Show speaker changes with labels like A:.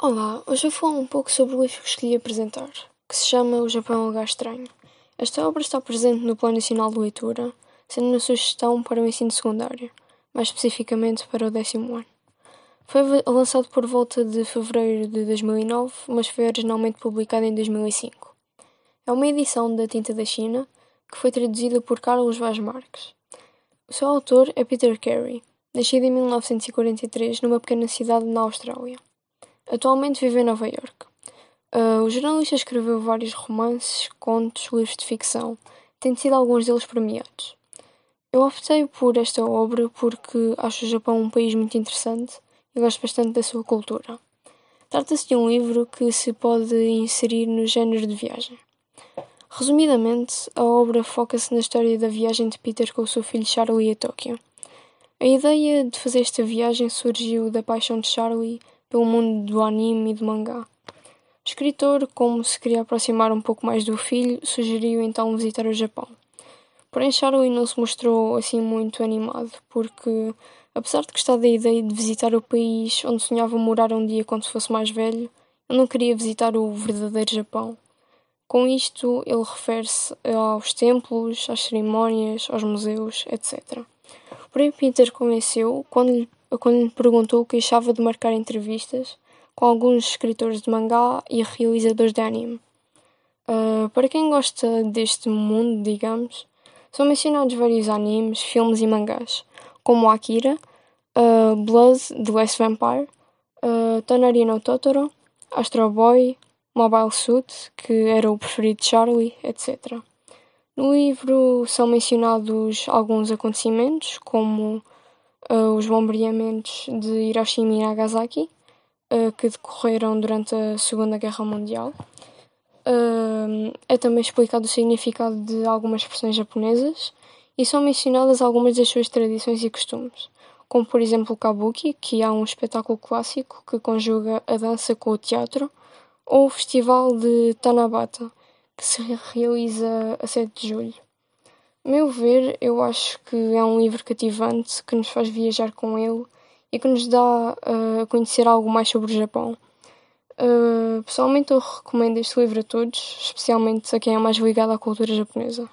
A: Olá, hoje eu falar um pouco sobre o livro que escolhi apresentar, que se chama O Japão é um lugar estranho. Esta obra está presente no Plano Nacional de Leitura, sendo uma sugestão para o ensino secundário, mais especificamente para o décimo ano. Foi lançado por volta de fevereiro de 2009, mas foi originalmente publicado em 2005. É uma edição da Tinta da China, que foi traduzida por Carlos Vaz Marques. O seu autor é Peter Carey, nascido em 1943 numa pequena cidade na Austrália. Atualmente vive em Nova York. Uh, o jornalista escreveu vários romances, contos, livros de ficção, tendo sido alguns deles premiados. Eu optei por esta obra porque acho o Japão um país muito interessante e gosto bastante da sua cultura. Trata-se de um livro que se pode inserir no género de viagem. Resumidamente, a obra foca-se na história da viagem de Peter com o seu filho Charlie a Tóquio. A ideia de fazer esta viagem surgiu da paixão de Charlie pelo mundo do anime e do mangá. O escritor, como se queria aproximar um pouco mais do filho, sugeriu então visitar o Japão. Porém, Charlie não se mostrou assim muito animado, porque, apesar de gostar da ideia de visitar o país onde sonhava morar um dia quando fosse mais velho, ele não queria visitar o verdadeiro Japão. Com isto, ele refere-se aos templos, às cerimónias, aos museus, etc. Porém, Peter convenceu quando lhe quando lhe perguntou o que achava de marcar entrevistas com alguns escritores de mangá e realizadores de anime. Uh, para quem gosta deste mundo, digamos, são mencionados vários animes, filmes e mangás, como Akira, uh, Blood, The Last Vampire, uh, no Totoro, Astro Boy, Mobile Suit, que era o preferido de Charlie, etc. No livro são mencionados alguns acontecimentos, como os bombardeamentos de Hiroshima e Nagasaki, uh, que decorreram durante a Segunda Guerra Mundial. Uh, é também explicado o significado de algumas expressões japonesas e são mencionadas algumas das suas tradições e costumes, como por exemplo o kabuki, que é um espetáculo clássico que conjuga a dança com o teatro, ou o festival de Tanabata, que se realiza a 7 de julho meu ver, eu acho que é um livro cativante que nos faz viajar com ele e que nos dá uh, a conhecer algo mais sobre o Japão. Uh, pessoalmente, eu recomendo este livro a todos, especialmente a quem é mais ligado à cultura japonesa.